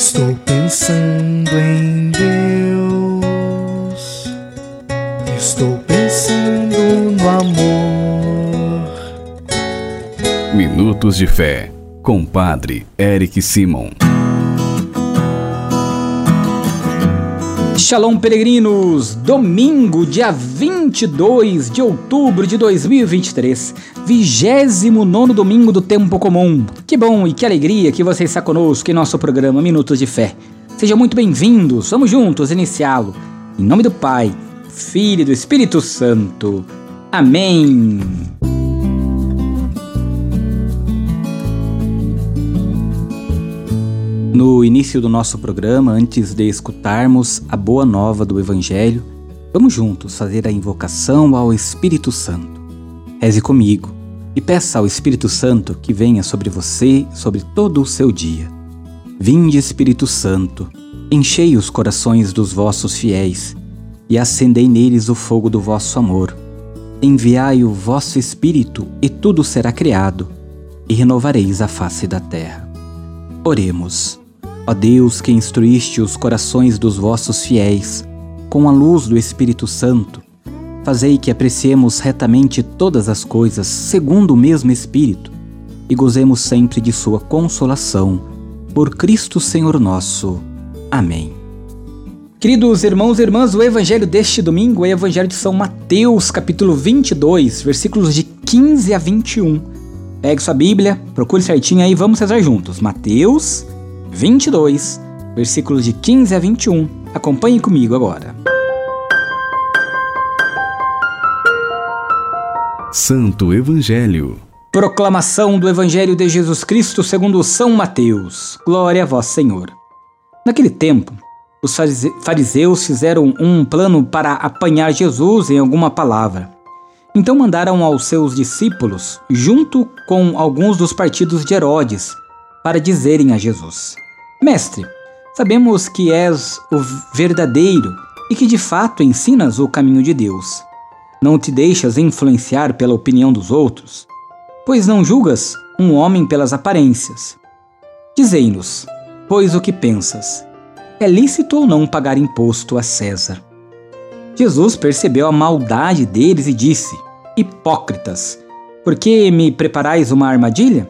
Estou pensando em Deus. Estou pensando no amor. Minutos de Fé, com Padre Eric Simon. Shalom, peregrinos! Domingo, dia 22 de outubro de 2023, 29 domingo do Tempo Comum. Que bom e que alegria que você está conosco em nosso programa Minutos de Fé. Sejam muito bem-vindos, vamos juntos iniciá-lo. Em nome do Pai, Filho e do Espírito Santo. Amém. No início do nosso programa, antes de escutarmos a boa nova do Evangelho, vamos juntos fazer a invocação ao Espírito Santo. Reze comigo e peça ao Espírito Santo que venha sobre você, sobre todo o seu dia. Vinde, Espírito Santo, enchei os corações dos vossos fiéis e acendei neles o fogo do vosso amor. Enviai o vosso Espírito e tudo será criado, e renovareis a face da terra. Oremos. Ó Deus, que instruíste os corações dos vossos fiéis com a luz do Espírito Santo, fazei que apreciemos retamente todas as coisas segundo o mesmo Espírito e gozemos sempre de Sua consolação. Por Cristo Senhor nosso. Amém. Queridos irmãos e irmãs, o evangelho deste domingo é o evangelho de São Mateus, capítulo 22, versículos de 15 a 21. Pegue sua Bíblia, procure certinho aí, vamos rezar juntos. Mateus 22, versículos de 15 a 21. Acompanhe comigo agora. Santo Evangelho. Proclamação do Evangelho de Jesus Cristo segundo São Mateus. Glória a vós, Senhor. Naquele tempo, os fariseus fizeram um plano para apanhar Jesus em alguma palavra. Então mandaram aos seus discípulos, junto com alguns dos partidos de Herodes, para dizerem a Jesus: Mestre, sabemos que és o verdadeiro e que de fato ensinas o caminho de Deus. Não te deixas influenciar pela opinião dos outros, pois não julgas um homem pelas aparências. Dizei-nos, pois o que pensas? É lícito ou não pagar imposto a César? Jesus percebeu a maldade deles e disse: Hipócritas, por que me preparais uma armadilha?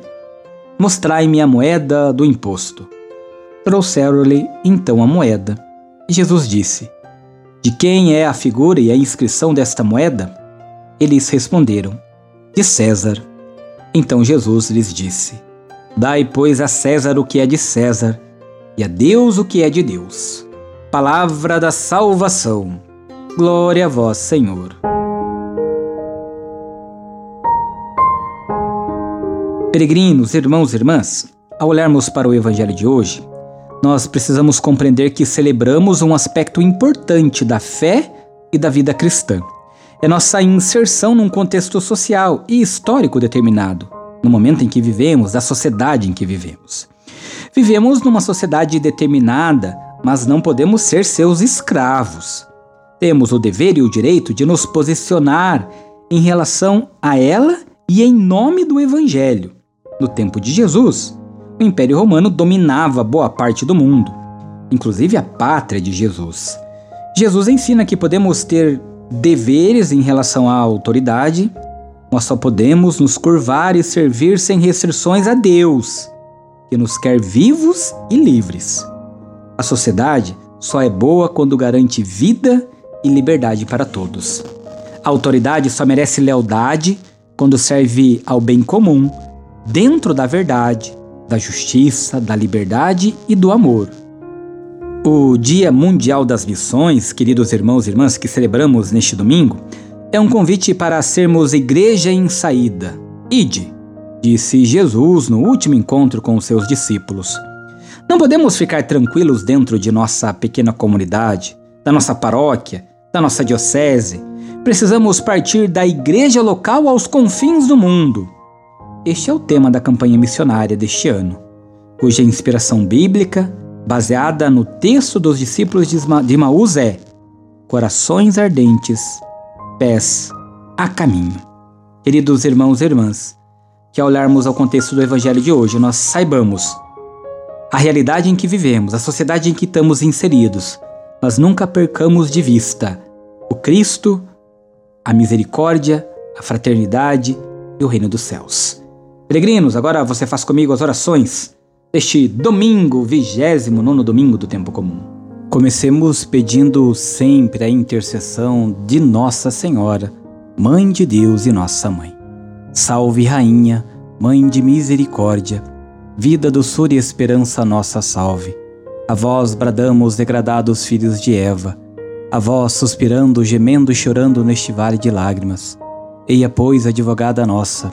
Mostrai-me a moeda do imposto. Trouxeram-lhe então a moeda. E Jesus disse: De quem é a figura e a inscrição desta moeda? Eles responderam: De César. Então Jesus lhes disse: Dai, pois, a César o que é de César, e a Deus o que é de Deus. Palavra da salvação. Glória a vós, Senhor. Peregrinos, irmãos e irmãs, ao olharmos para o Evangelho de hoje, nós precisamos compreender que celebramos um aspecto importante da fé e da vida cristã. É nossa inserção num contexto social e histórico determinado, no momento em que vivemos, da sociedade em que vivemos. Vivemos numa sociedade determinada, mas não podemos ser seus escravos. Temos o dever e o direito de nos posicionar em relação a ela e em nome do Evangelho. No tempo de Jesus, o Império Romano dominava boa parte do mundo, inclusive a pátria de Jesus. Jesus ensina que podemos ter deveres em relação à autoridade, nós só podemos nos curvar e servir sem restrições a Deus, que nos quer vivos e livres. A sociedade só é boa quando garante vida e liberdade para todos. A autoridade só merece lealdade quando serve ao bem comum dentro da verdade, da justiça, da liberdade e do amor. O Dia Mundial das Missões, queridos irmãos e irmãs, que celebramos neste domingo, é um convite para sermos igreja em saída. Ide, disse Jesus no último encontro com os seus discípulos. Não podemos ficar tranquilos dentro de nossa pequena comunidade, da nossa paróquia, da nossa diocese. Precisamos partir da igreja local aos confins do mundo. Este é o tema da campanha missionária deste ano, cuja inspiração bíblica, baseada no texto dos discípulos de Maús, é Corações ardentes, pés a caminho. Queridos irmãos e irmãs, que ao olharmos ao contexto do Evangelho de hoje, nós saibamos a realidade em que vivemos, a sociedade em que estamos inseridos, mas nunca percamos de vista o Cristo, a misericórdia, a fraternidade e o reino dos céus. Peregrinos, agora você faz comigo as orações deste domingo, vigésimo nono domingo do tempo comum. Comecemos pedindo sempre a intercessão de Nossa Senhora, Mãe de Deus e Nossa Mãe. Salve, Rainha, Mãe de Misericórdia, vida, doçura e esperança nossa salve. A vós bradamos, degradados filhos de Eva, a vós suspirando, gemendo e chorando neste vale de lágrimas. Eia, pois, advogada nossa,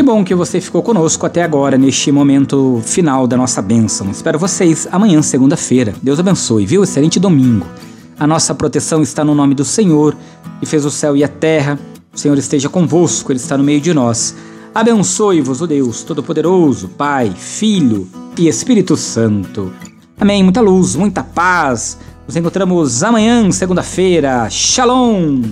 Que bom que você ficou conosco até agora, neste momento final da nossa bênção. Espero vocês amanhã, segunda-feira. Deus abençoe, viu? Excelente domingo. A nossa proteção está no nome do Senhor, que fez o céu e a terra. O Senhor esteja convosco, Ele está no meio de nós. Abençoe-vos o Deus Todo-Poderoso, Pai, Filho e Espírito Santo. Amém. Muita luz, muita paz. Nos encontramos amanhã, segunda-feira. Shalom!